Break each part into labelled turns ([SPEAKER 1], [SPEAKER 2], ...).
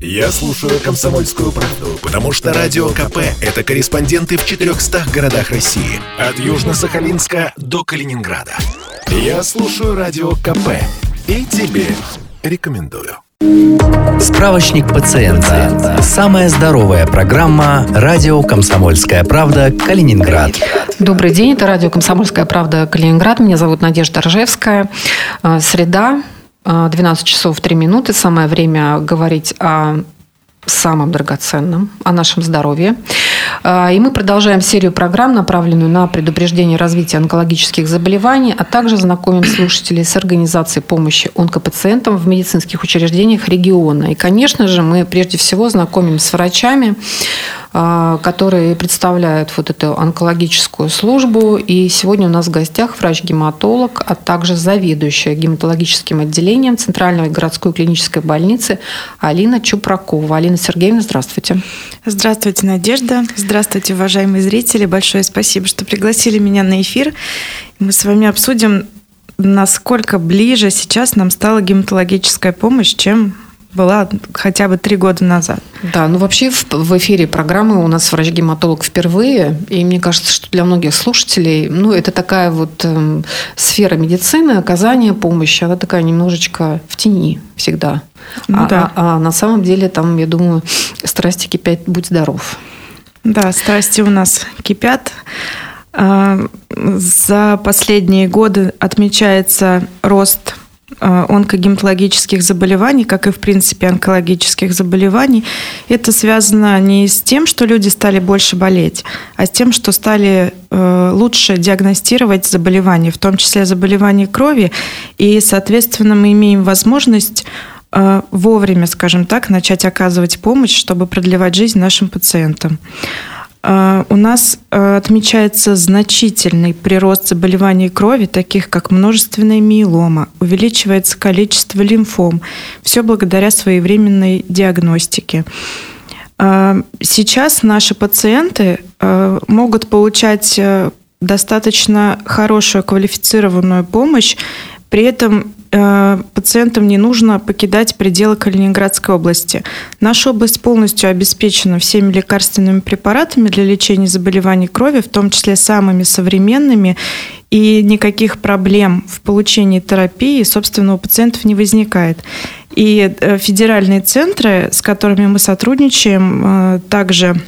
[SPEAKER 1] Я слушаю «Комсомольскую правду», потому что «Радио КП» — это корреспонденты в 400 городах России. От Южно-Сахалинска до Калининграда. Я слушаю «Радио КП» и тебе рекомендую.
[SPEAKER 2] Справочник пациента. Самая здоровая программа «Радио Комсомольская правда. Калининград».
[SPEAKER 3] Добрый день, это радио «Комсомольская правда. Калининград». Меня зовут Надежда Ржевская. А, среда, 12 часов 3 минуты. Самое время говорить о самым драгоценным, о нашем здоровье. А, и мы продолжаем серию программ, направленную на предупреждение развития онкологических заболеваний, а также знакомим слушателей с организацией помощи онкопациентам в медицинских учреждениях региона. И, конечно же, мы прежде всего знакомим с врачами, а, которые представляют вот эту онкологическую службу. И сегодня у нас в гостях врач-гематолог, а также заведующая гематологическим отделением Центральной городской клинической больницы Алина Чупракова. Алина Сергеевна, здравствуйте.
[SPEAKER 4] Здравствуйте, Надежда. Здравствуйте, уважаемые зрители. Большое спасибо, что пригласили меня на эфир. Мы с вами обсудим, насколько ближе сейчас нам стала гематологическая помощь, чем была хотя бы три года назад.
[SPEAKER 3] Да, ну вообще в, в эфире программы у нас врач-гематолог впервые, и мне кажется, что для многих слушателей, ну это такая вот э, сфера медицины, оказания помощи, она такая немножечко в тени всегда. Ну, а, да. а, а на самом деле там, я думаю, страсти кипят, будь здоров.
[SPEAKER 4] Да, страсти у нас кипят. А, за последние годы отмечается рост онкогематологических заболеваний, как и, в принципе, онкологических заболеваний, это связано не с тем, что люди стали больше болеть, а с тем, что стали э, лучше диагностировать заболевания, в том числе заболевания крови, и, соответственно, мы имеем возможность э, вовремя, скажем так, начать оказывать помощь, чтобы продлевать жизнь нашим пациентам. А, у нас а, отмечается значительный прирост заболеваний крови, таких как множественная миелома, увеличивается количество лимфом, все благодаря своевременной диагностике. А, сейчас наши пациенты могут получать достаточно хорошую квалифицированную помощь, при этом Э, пациентам не нужно покидать пределы Калининградской области. Наша область полностью обеспечена всеми лекарственными препаратами для лечения заболеваний крови, в том числе самыми современными, и никаких проблем в получении терапии, собственно, у пациентов не возникает. И э, федеральные центры, с которыми мы сотрудничаем, э, также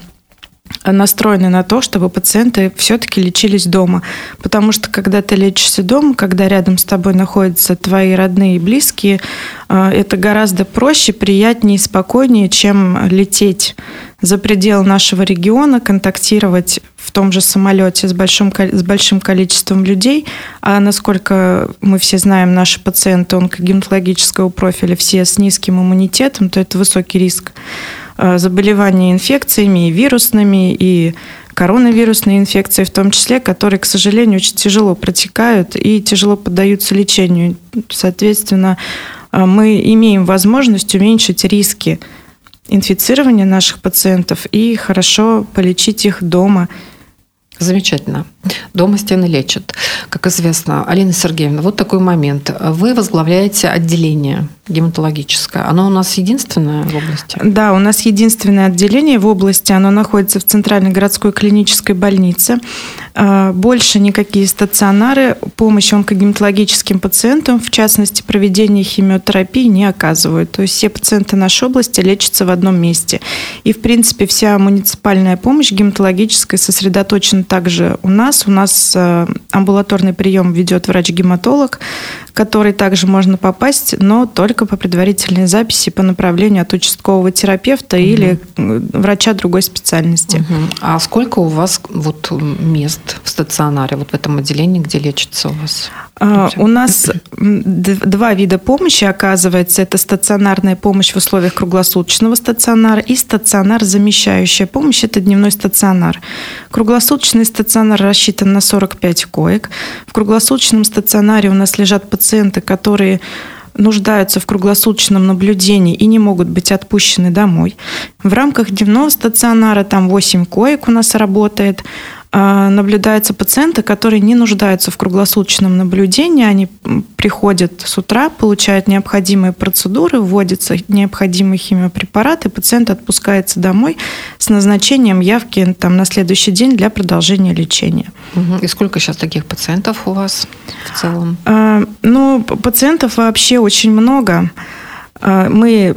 [SPEAKER 4] настроены на то, чтобы пациенты все-таки лечились дома. Потому что когда ты лечишься дома, когда рядом с тобой находятся твои родные и близкие, э, это гораздо проще, приятнее и спокойнее, чем лететь за пределы нашего региона, контактировать в том же самолете с большим, с большим количеством людей. А насколько мы все знаем, наши пациенты онкогематологического профиля все с низким иммунитетом, то это высокий риск заболевания инфекциями и вирусными, и коронавирусные инфекции в том числе, которые, к сожалению, очень тяжело протекают и тяжело поддаются лечению. Соответственно, э, мы имеем возможность уменьшить риски инфицирования наших пациентов и хорошо полечить их дома –
[SPEAKER 3] Замечательно. Дома стены лечат. Как известно, Алина Сергеевна, вот такой момент. Вы возглавляете отделение гематологическое. Оно у нас единственное в области?
[SPEAKER 4] Да, у нас единственное отделение в области. Оно находится в Центральной городской клинической больнице. А, больше никакие стационары помощи онкогематологическим пациентам, в частности, проведение химиотерапии, не оказывают. То есть все пациенты нашей области лечатся в одном месте. И, в принципе, вся муниципальная помощь гематологическая сосредоточена также у нас. У нас э, амбулаторный прием ведет врач-гематолог, который также можно попасть, но только по предварительной записи по направлению от участкового терапевта угу. или врача другой специальности. Угу.
[SPEAKER 3] А сколько у вас вот мест в стационаре, вот в этом отделении, где лечится у вас?
[SPEAKER 4] А, у нас два вида помощи оказывается. Это стационарная помощь в условиях круглосуточного стационара и стационар замещающая помощь. Это дневной стационар. Круглосуточный стационар рассчитан на 45 коек. В круглосуточном стационаре у нас лежат пациенты, которые нуждаются в круглосуточном наблюдении и не могут быть отпущены домой. В рамках дневного стационара там 8 коек у нас работает. А, наблюдаются пациенты, которые не нуждаются в круглосуточном наблюдении. Они приходят с утра, получают необходимые процедуры, вводятся необходимые химиопрепараты, пациент отпускается домой с назначением явки там, на следующий день для продолжения лечения.
[SPEAKER 3] И сколько сейчас таких пациентов у вас в целом?
[SPEAKER 4] А, ну, пациентов вообще очень много. А, мы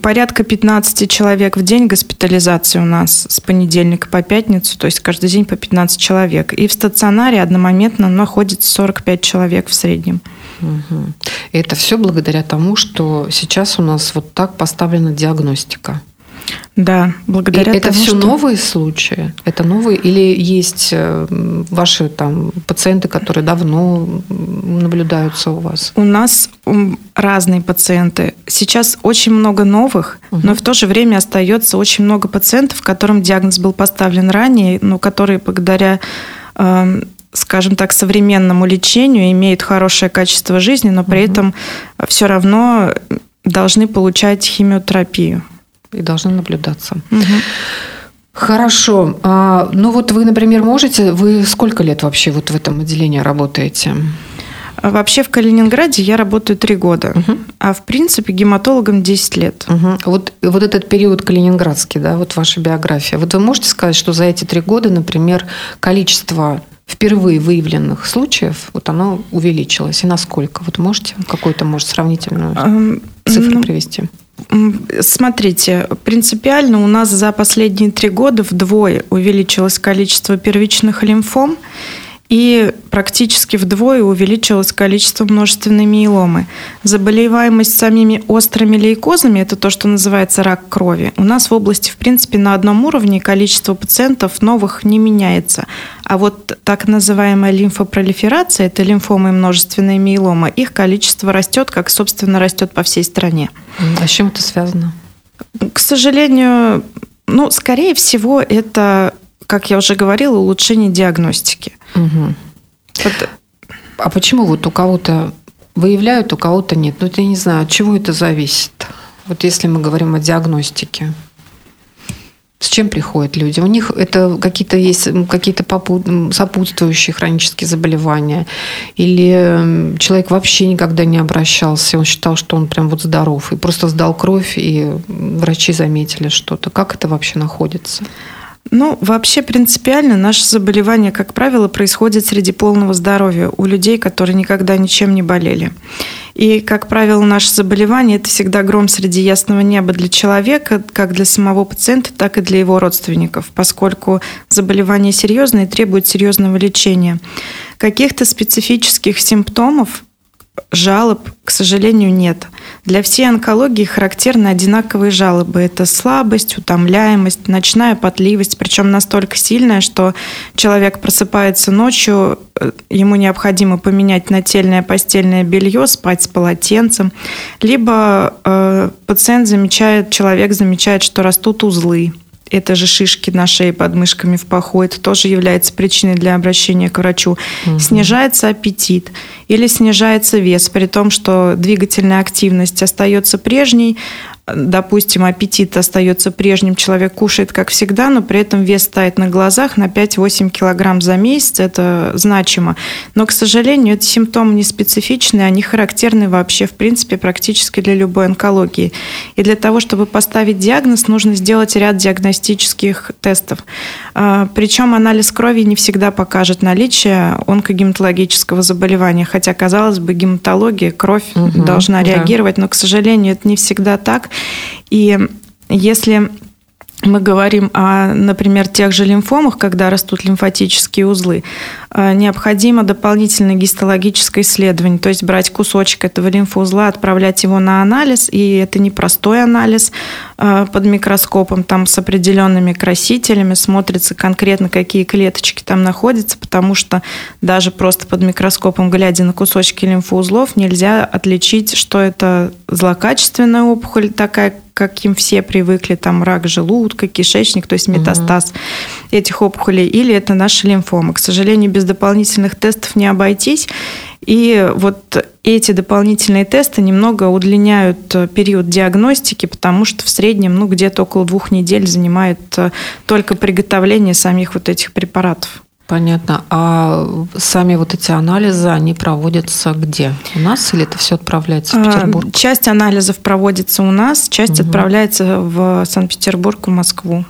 [SPEAKER 4] порядка 15 человек в день госпитализации у нас с понедельника по пятницу, то есть каждый день по 15 человек. И в стационаре одномоментно находится 45 человек в среднем.
[SPEAKER 3] Угу. Это все благодаря тому, что сейчас у нас вот так поставлена диагностика.
[SPEAKER 4] Да, благодаря
[SPEAKER 3] И это
[SPEAKER 4] тому,
[SPEAKER 3] все
[SPEAKER 4] что...
[SPEAKER 3] новые случаи? Это новые? Или есть э, ваши там пациенты, которые давно наблюдаются у вас?
[SPEAKER 4] У нас разные пациенты. Сейчас очень много новых, угу. но в то же время остается очень много пациентов, которым диагноз был поставлен ранее, но которые благодаря эм, скажем так, современному лечению имеют хорошее качество жизни, но при угу. этом все равно должны получать химиотерапию
[SPEAKER 3] и должны наблюдаться. Угу. Хорошо. А, ну вот вы, например, можете, вы сколько лет вообще вот в этом отделении работаете?
[SPEAKER 4] Вообще в Калининграде я работаю три года, угу. а в принципе гематологом 10 лет.
[SPEAKER 3] Угу. Вот, вот этот период калининградский, да, вот ваша биография. Вот вы можете сказать, что за эти три года, например, количество впервые выявленных случаев, вот оно увеличилось. И насколько? Вот можете какую-то, может, сравнительную цифру ну, привести?
[SPEAKER 4] Смотрите, принципиально у нас за последние три года вдвое увеличилось количество первичных лимфом и практически вдвое увеличилось количество множественной миеломы. Заболеваемость самими острыми лейкозами, это то, что называется рак крови, у нас в области, в принципе, на одном уровне количество пациентов новых не меняется. А вот так называемая лимфопролиферация, это лимфомы и множественная миелома, их количество растет, как, собственно, растет по всей стране.
[SPEAKER 3] А с чем это связано?
[SPEAKER 4] К сожалению, ну, скорее всего, это как я уже говорила, улучшение диагностики. Угу.
[SPEAKER 3] Вот. А почему вот у кого-то выявляют, у кого-то нет? Ну, я не знаю, от чего это зависит? Вот если мы говорим о диагностике. С чем приходят люди? У них это какие-то есть какие-то сопутствующие хронические заболевания? Или человек вообще никогда не обращался, он считал, что он прям вот здоров, и просто сдал кровь, и врачи заметили что-то. Как это вообще находится?
[SPEAKER 4] Ну, вообще принципиально наше заболевание, как правило, происходит среди полного здоровья у людей, которые никогда ничем не болели. И, как правило, наше заболевание – это всегда гром среди ясного неба для человека, как для самого пациента, так и для его родственников, поскольку заболевание серьезное и требует серьезного лечения. Каких-то специфических симптомов жалоб, к сожалению, нет. Для всей онкологии характерны одинаковые жалобы. Это слабость, утомляемость, ночная потливость, причем настолько сильная, что человек просыпается ночью, э, ему необходимо поменять нательное постельное белье, спать с полотенцем, либо э, пациент замечает, человек замечает, что растут узлы это же шишки на шее под мышками в паху, это тоже является причиной для обращения к врачу. Угу. Снижается аппетит или снижается вес, при том, что двигательная активность остается прежней, допустим, аппетит остается прежним, человек кушает как всегда, но при этом вес стоит на глазах на 5-8 килограмм за месяц, это значимо. Но, к сожалению, эти симптомы не специфичны, они характерны вообще, в принципе, практически для любой онкологии. И для того, чтобы поставить диагноз, нужно сделать ряд диагностических тестов. А, Причем анализ крови не всегда покажет наличие онкогематологического заболевания, хотя, казалось бы, гематология, кровь угу, должна реагировать, да. но, к сожалению, это не всегда так. И если мы говорим о, например, тех же лимфомах, когда растут лимфатические узлы, э, необходимо дополнительное гистологическое исследование, то есть брать кусочек этого лимфоузла, отправлять его на анализ, и это не простой анализ под микроскопом, там с определенными красителями смотрится конкретно, какие клеточки там находятся, потому что даже просто под микроскопом, глядя на кусочки лимфоузлов, нельзя отличить, что это злокачественная опухоль такая, каким все привыкли, там рак желудка, кишечник, то есть метастаз угу. этих опухолей, или это наши лимфомы. К сожалению, без дополнительных тестов не обойтись. И вот эти дополнительные тесты немного удлиняют э, период диагностики, потому что в среднем ну, где-то около двух недель занимает э, только приготовление самих вот этих препаратов.
[SPEAKER 3] Понятно. А сами вот эти анализы, они проводятся где? У нас или это все отправляется в
[SPEAKER 4] А,
[SPEAKER 3] Петербург?
[SPEAKER 4] Часть анализов проводится у нас, часть отправляется в Санкт-Петербург, в Москву.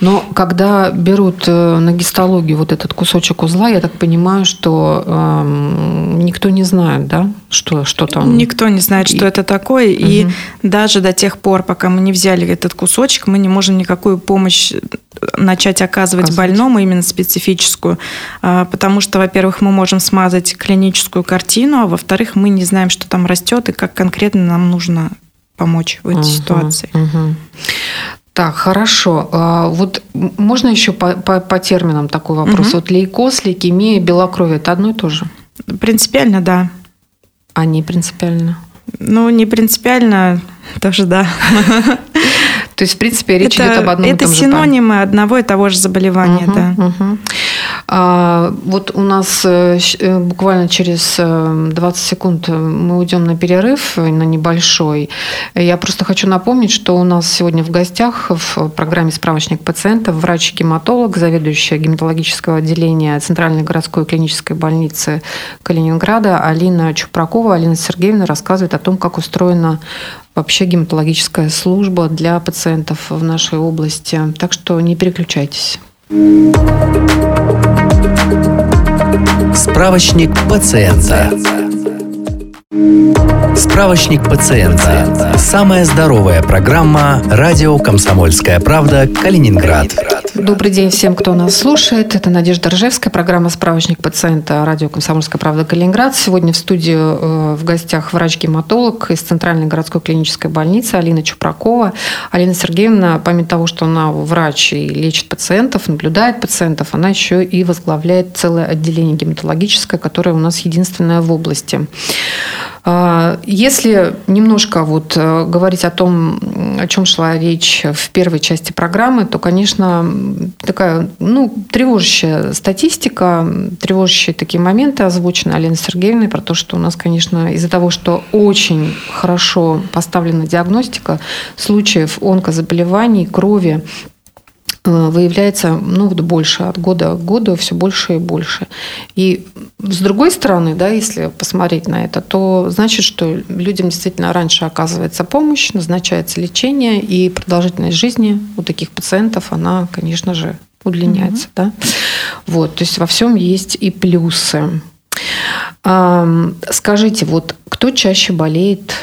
[SPEAKER 3] Но когда берут э, на гистологию вот этот кусочек узла, я так понимаю, что эм, никто не знает, да, что, что там.
[SPEAKER 4] Никто не знает, что
[SPEAKER 3] И-
[SPEAKER 4] это такое, и даже до тех пор, пока мы не взяли этот кусочек, мы не можем никакую помощь э, начать оказывать
[SPEAKER 3] Оказывать.
[SPEAKER 4] больному, именно специфическую, А, потому что, во-первых, мы можем смазать клиническую картину, а во-вторых, мы не знаем, что там растет и как конкретно нам нужно помочь в этой
[SPEAKER 3] Мгм,
[SPEAKER 4] ситуации.
[SPEAKER 3] мгм. Так, хорошо. А, Вот можно еще по, по- по терминам такой вопрос?
[SPEAKER 4] Мгм.
[SPEAKER 3] Вот лейкоз, лейкемия, белокровие – это одно и то же?
[SPEAKER 4] Принципиально, да.
[SPEAKER 3] А не принципиально?
[SPEAKER 4] Ну, не принципиально, тоже да.
[SPEAKER 3] То есть, в принципе, речь идет об одном и
[SPEAKER 4] это
[SPEAKER 3] том же пар-
[SPEAKER 4] синонимы одного и того же заболевания, да.
[SPEAKER 3] А, вот у нас э, э, буквально через э, 20 секунд э, мы уйдем на перерыв, на небольшой. Я просто хочу напомнить, что у нас сегодня в гостях в программе «Справочник пациента» врач-гематолог, заведующая гематологического отделения Центральной городской клинической больницы Калининграда Алина Чупракова. Алина Сергеевна рассказывает о том, как устроена вообще гематологическая служба для пациентов в нашей области. Так что не переключайтесь.
[SPEAKER 2] Справочник пациента. Справочник пациента. Самая здоровая программа «Радио Комсомольская правда. Калининград».
[SPEAKER 3] Добрый день всем, кто нас слушает. Это Надежда Ржевская, программа «Справочник пациента» радио «Комсомольская правда» Калининград. Сегодня в студии э, в гостях врач-гематолог из Центральной городской клинической больницы Алина Чупракова. Алина Сергеевна, помимо того, что она врач и лечит пациентов, наблюдает пациентов, она еще и возглавляет целое отделение гематологическое, которое у нас единственное в области. А, Если немножко вот э, говорить о том, о чем шла речь в первой части программы, то, конечно, такая ну, тревожащая статистика, тревожащие такие моменты озвучены Алиной Сергеевной про то, что у нас, конечно, из-за того, что очень хорошо поставлена диагностика случаев онкозаболеваний, крови, выявляется ну, вот больше от года к году все больше и больше. И с другой стороны, да, если посмотреть на это, то значит, что людям действительно раньше оказывается помощь, назначается лечение, и продолжительность жизни у таких пациентов, она, конечно же, удлиняется. Да? Вот, то есть во всем есть и плюсы. Скажите, вот кто чаще болеет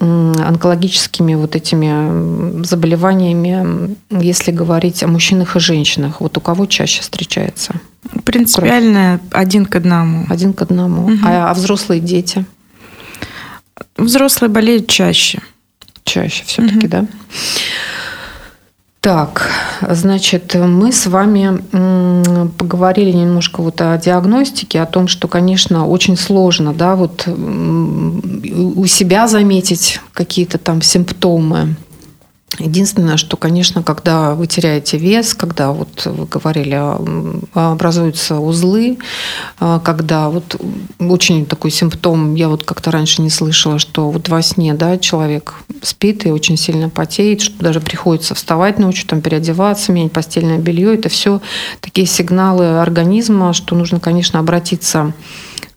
[SPEAKER 3] онкологическими вот этими заболеваниями, если говорить о мужчинах и женщинах? Вот у кого чаще встречается?
[SPEAKER 4] Принципиально один к одному.
[SPEAKER 3] Один к одному.
[SPEAKER 4] Мгм.
[SPEAKER 3] А, а взрослые дети
[SPEAKER 4] Взрослые болеют чаще.
[SPEAKER 3] чаще все-таки,
[SPEAKER 4] Мгм.
[SPEAKER 3] да? Так, значит, мы с вами поговорили немножко вот о диагностике, о том, что, конечно, очень сложно, да, вот у себя заметить какие-то там симптомы. Единственное, что, конечно, когда вы теряете вес, когда вот вы говорили, образуются узлы, а, когда вот очень такой симптом, я вот как-то раньше не слышала, что вот во сне, да, человек спит и очень сильно потеет, что даже приходится вставать ночью, там переодеваться, менять постельное белье. Это все такие сигналы организма, что нужно, конечно, обратиться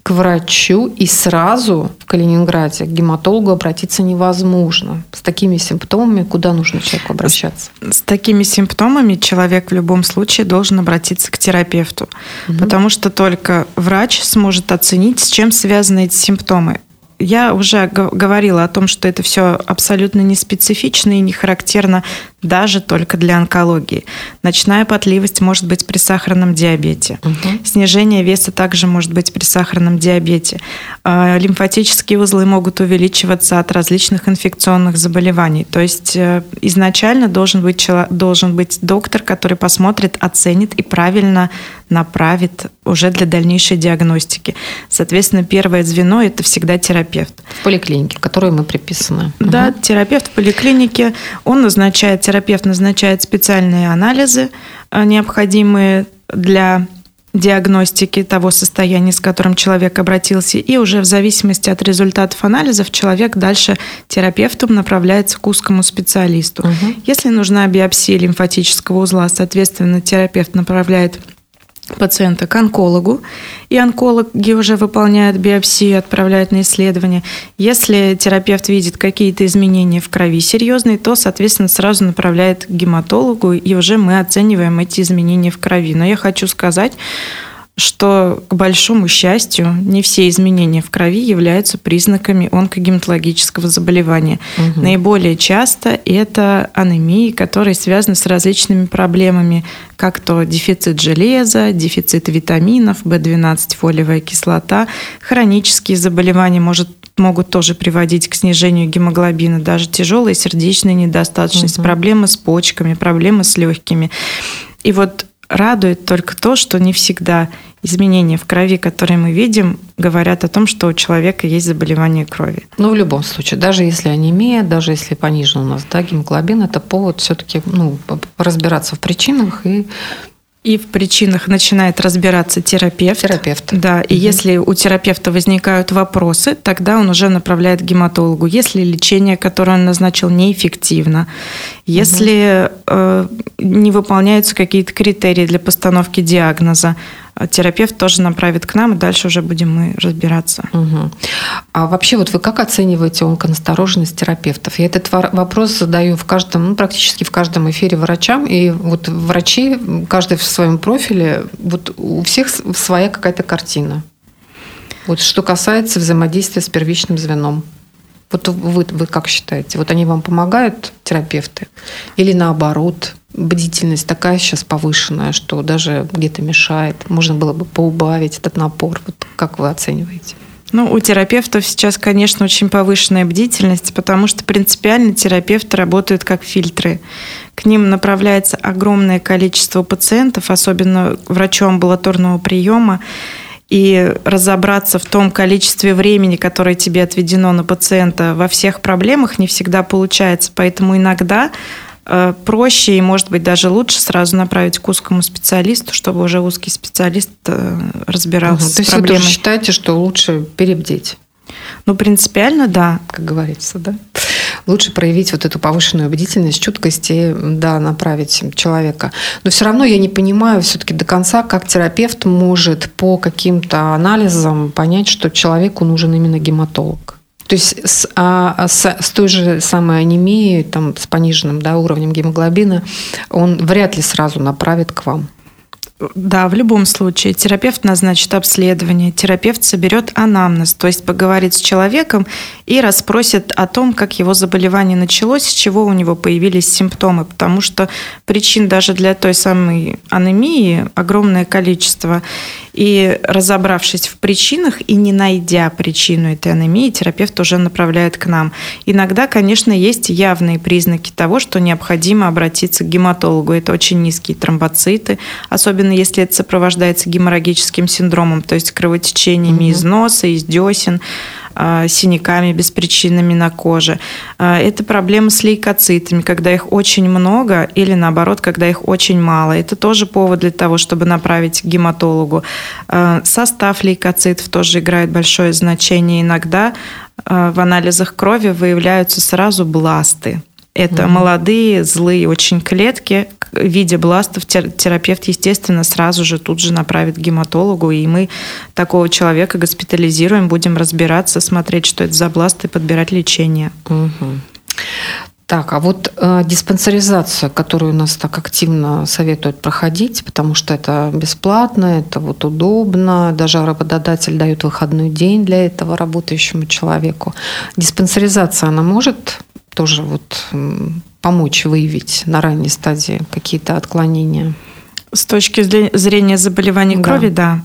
[SPEAKER 3] врачу и сразу в Калининграде к гематологу обратиться невозможно. С такими симптомами куда нужно человеку обращаться?
[SPEAKER 4] С такими симптомами человек в любом случае должен обратиться к терапевту, потому что только врач сможет оценить, с чем связаны эти симптомы. Я уже говорила о том, что это все абсолютно не специфично и не характерно даже только для онкологии. Ночная потливость может быть при сахарном диабете. Снижение веса также может быть при сахарном диабете. А, Лимфатические узлы могут увеличиваться от различных инфекционных заболеваний. То есть э, изначально должен быть, должен быть доктор, который посмотрит, оценит и правильно направит уже для дальнейшей диагностики. Соответственно, первое звено – это всегда терапевт.
[SPEAKER 3] В поликлинике, в которой мы приписаны.
[SPEAKER 4] Да, терапевт в поликлинике, он назначает, терапевт назначает специальные анализы, э, необходимые для диагностики того состояния, с которым человек обратился, и уже в зависимости от результатов анализов человек дальше терапевтом направляется к узкому специалисту. Угу. Если нужна биопсия лимфатического узла, соответственно, терапевт направляет пациента к онкологу, и онкологи уже выполняют биопсию, отправляют на исследование. Если терапевт видит какие-то изменения в крови серьезные, то, соответственно, сразу направляет к гематологу, и уже мы оцениваем эти изменения в крови. Но я хочу сказать, что, к большому счастью, не все изменения в крови являются признаками онкогематологического заболевания. Угу. Наиболее часто это анемии, которые связаны с различными проблемами, как то дефицит железа, дефицит витаминов, В12, фолиевая кислота, хронические заболевания может могут тоже приводить к снижению гемоглобина, даже тяжелая сердечная недостаточность, угу. проблемы с почками, проблемы с легкими. И вот радует только то, что не всегда изменения в крови, которые мы видим, говорят о том, что у человека есть заболевание крови.
[SPEAKER 3] Ну, в любом случае, даже если анемия, даже если понижен у нас да, гемоглобин, это повод все-таки ну, разбираться в причинах и
[SPEAKER 4] и в причинах начинает разбираться терапевт.
[SPEAKER 3] Терапевт.
[SPEAKER 4] Да, и угу. если у терапевта возникают вопросы, тогда он уже направляет к гематологу. Если лечение, которое он назначил, неэффективно, если угу. э, не выполняются какие-то критерии для постановки диагноза, а терапевт тоже направит к нам, и дальше уже будем мы разбираться.
[SPEAKER 3] Угу. А вообще вот вы как оцениваете онконастороженность терапевтов? Я этот вопрос задаю в каждом, ну, практически в каждом эфире врачам, и вот врачи, каждый в своем профиле, вот у всех своя какая-то картина. Вот что касается взаимодействия с первичным звеном. Вот вы, вы как считаете? Вот они вам помогают, терапевты? Или наоборот, бдительность такая сейчас повышенная, что даже где-то мешает. Можно было бы поубавить этот напор. Вот как вы оцениваете?
[SPEAKER 4] Ну, у терапевтов сейчас, конечно, очень повышенная бдительность, потому что принципиально терапевты работают как фильтры. К ним направляется огромное количество пациентов, особенно врачу амбулаторного приема, и разобраться в том количестве времени, которое тебе отведено на пациента во всех проблемах не всегда получается. Поэтому иногда Э, проще и, может быть, даже лучше сразу направить к узкому специалисту, чтобы уже узкий специалист э, разбирался угу. с
[SPEAKER 3] То есть
[SPEAKER 4] проблемой.
[SPEAKER 3] вы тоже считаете, что лучше перебдеть?
[SPEAKER 4] Ну, принципиально, да.
[SPEAKER 3] Как говорится, да? Лучше проявить вот эту повышенную бдительность, чуткость и, да, направить человека. Но все равно я не понимаю все-таки до конца, как терапевт может по каким-то анализам понять, что человеку нужен именно гематолог. То есть с, а, с, с той же самой анемией, там, с пониженным да, уровнем гемоглобина, он вряд ли сразу направит к вам.
[SPEAKER 4] Да, в любом случае. Терапевт назначит обследование, терапевт соберет анамнез, то есть поговорит с человеком и расспросит о том, как его заболевание началось, с чего у него появились симптомы, потому что причин даже для той самой анемии огромное количество. И разобравшись в причинах и не найдя причину этой анемии, терапевт уже направляет к нам. Иногда, конечно, есть явные признаки того, что необходимо обратиться к гематологу. Это очень низкие тромбоциты, особенно если это сопровождается геморрагическим синдромом, то есть кровотечениями угу. из носа, из десен, синяками беспричинными на коже. А, это проблемы с лейкоцитами, когда их очень много или наоборот, когда их очень мало. Это тоже повод для того, чтобы направить к гематологу. А, состав лейкоцитов тоже играет большое значение. Иногда в анализах крови выявляются сразу бласты. Это mm молодые, злые очень клетки. В виде бластов терапевт, естественно, сразу же тут же направит к гематологу, и мы такого человека госпитализируем, будем разбираться, смотреть, что это за бласты, и подбирать лечение.
[SPEAKER 3] mm Так, а вот э, диспансеризация, которую у нас так активно советуют проходить, потому что это бесплатно, это вот удобно, даже работодатель дает выходной день для этого работающему человеку. Диспансеризация, она может тоже вот помочь выявить на ранней стадии какие-то отклонения?
[SPEAKER 4] С точки зрения заболеваний да. крови, да.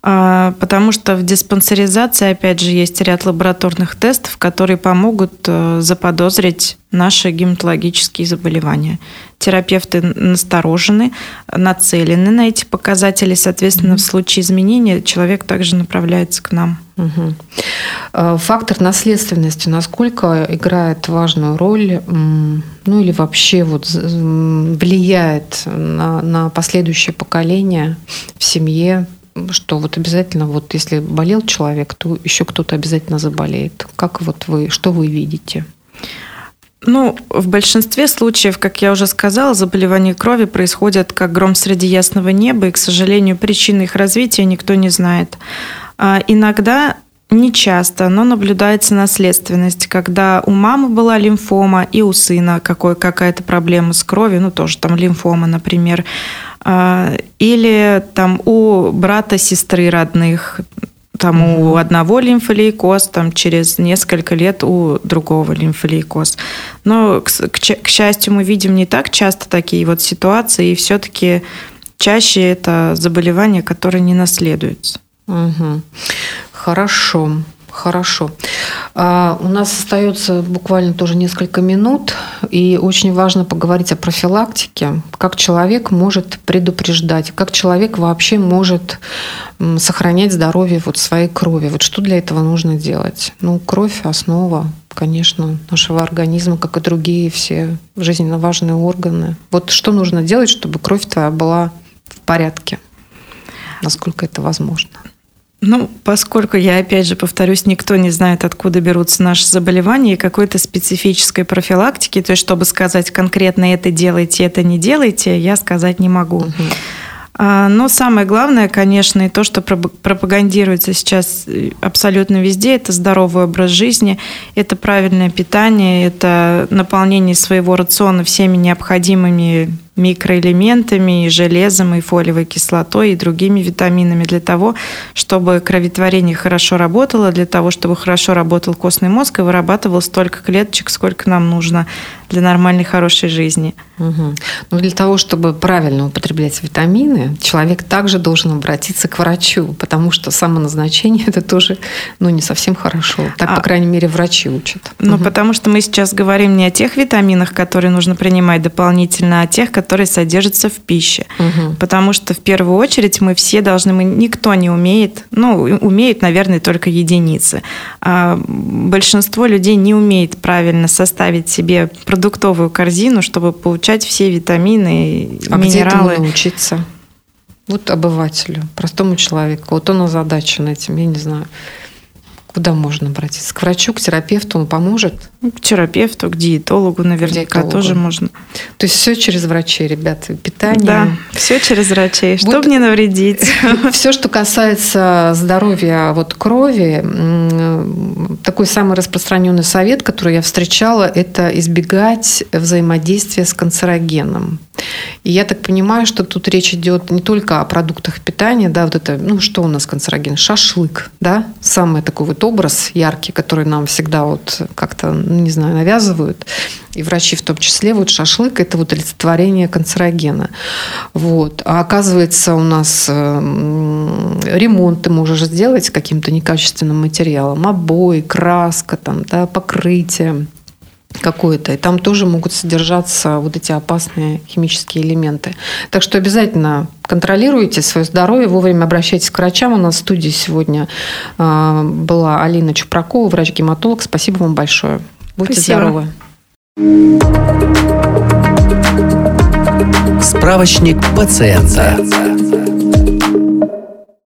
[SPEAKER 4] А, потому что в диспансеризации, опять же, есть ряд лабораторных тестов, которые помогут э, заподозрить наши гематологические заболевания. Терапевты насторожены, нацелены на эти показатели. Соответственно, в случае изменения человек также направляется к нам.
[SPEAKER 3] Угу. Фактор наследственности насколько играет важную роль, ну или вообще вот влияет на, на последующее поколение в семье, что вот обязательно, вот если болел человек, то еще кто-то обязательно заболеет. Как вот вы, что вы видите?
[SPEAKER 4] Ну, в большинстве случаев, как я уже сказала, заболевания крови происходят как гром среди ясного неба, и, к сожалению, причины их развития никто не знает. А иногда не часто, но наблюдается наследственность, когда у мамы была лимфома и у сына какой, какая-то проблема с кровью, ну тоже там лимфома, например, а, или там у брата, сестры родных, там у одного лимфолейкоз, там через несколько лет у другого лимфолейкоз. Но, к, к, к счастью, мы видим не так часто такие вот ситуации, и все-таки чаще это заболевания, которые не наследуются.
[SPEAKER 3] Угу. Хорошо. Хорошо. А, у нас остается буквально тоже несколько минут, и очень важно поговорить о профилактике, как человек может предупреждать, как человек вообще может сохранять здоровье вот своей крови. Вот что для этого нужно делать? Ну, кровь – основа, конечно, нашего организма, как и другие все жизненно важные органы. Вот что нужно делать, чтобы кровь твоя была в порядке? Насколько это возможно?
[SPEAKER 4] Ну, поскольку я, опять же, повторюсь, никто не знает, откуда берутся наши заболевания и какой-то специфической профилактики, то есть, чтобы сказать конкретно это делайте, это не делайте, я сказать не могу. Угу. Но самое главное, конечно, и то, что пропагандируется сейчас э, абсолютно везде, это здоровый образ жизни, это правильное питание, это наполнение своего рациона всеми необходимыми микроэлементами, и железом, и фолиевой кислотой, и другими витаминами для того, чтобы кроветворение хорошо работало, для того, чтобы хорошо работал костный мозг и вырабатывал столько клеточек, сколько нам нужно для нормальной, хорошей жизни.
[SPEAKER 3] Угу. Ну, для того, чтобы правильно употреблять витамины, человек также должен обратиться к врачу, потому что самоназначение это тоже ну, не совсем хорошо. Так, а, по крайней мере, врачи учат.
[SPEAKER 4] Ну, угу. потому что мы сейчас говорим не о тех витаминах, которые нужно принимать дополнительно, а о тех, которые содержатся в пище. Угу. Потому что в первую очередь мы все должны, мы, никто не умеет, ну, умеют, наверное, только единицы. А большинство людей не умеет правильно составить себе продуктовую корзину, чтобы получать все витамины, а минералы.
[SPEAKER 3] Где научиться? Вот обывателю, простому человеку. Вот он озадачен этим, я не знаю. Куда можно обратиться? К врачу, к терапевту он поможет?
[SPEAKER 4] К терапевту, к диетологу наверняка диетологу. тоже можно.
[SPEAKER 3] То есть все через врачей, ребята, питание.
[SPEAKER 4] Да, все через врачей, чтобы вот не навредить.
[SPEAKER 3] Все, что касается здоровья вот крови, такой самый распространенный совет, который я встречала, это избегать взаимодействия с канцерогеном. И я так понимаю, что тут речь идет не только о продуктах питания, да, вот это, ну, что у нас канцероген? Шашлык, да, самый такой вот образ яркий, который нам всегда вот как-то, ну, не знаю, навязывают, и врачи в том числе, вот шашлык – это вот олицетворение канцерогена. Вот. А оказывается, у нас э, ремонт ты можешь сделать каким-то некачественным материалом, обои, краска, там, да, покрытие какое-то. И там тоже могут содержаться вот эти опасные химические элементы. Так что обязательно контролируйте свое здоровье, вовремя обращайтесь к врачам. У нас в студии сегодня а, была Алина Чупракова, врач-гематолог. Спасибо вам большое. Будьте Спасибо. здоровы.
[SPEAKER 2] Справочник пациента.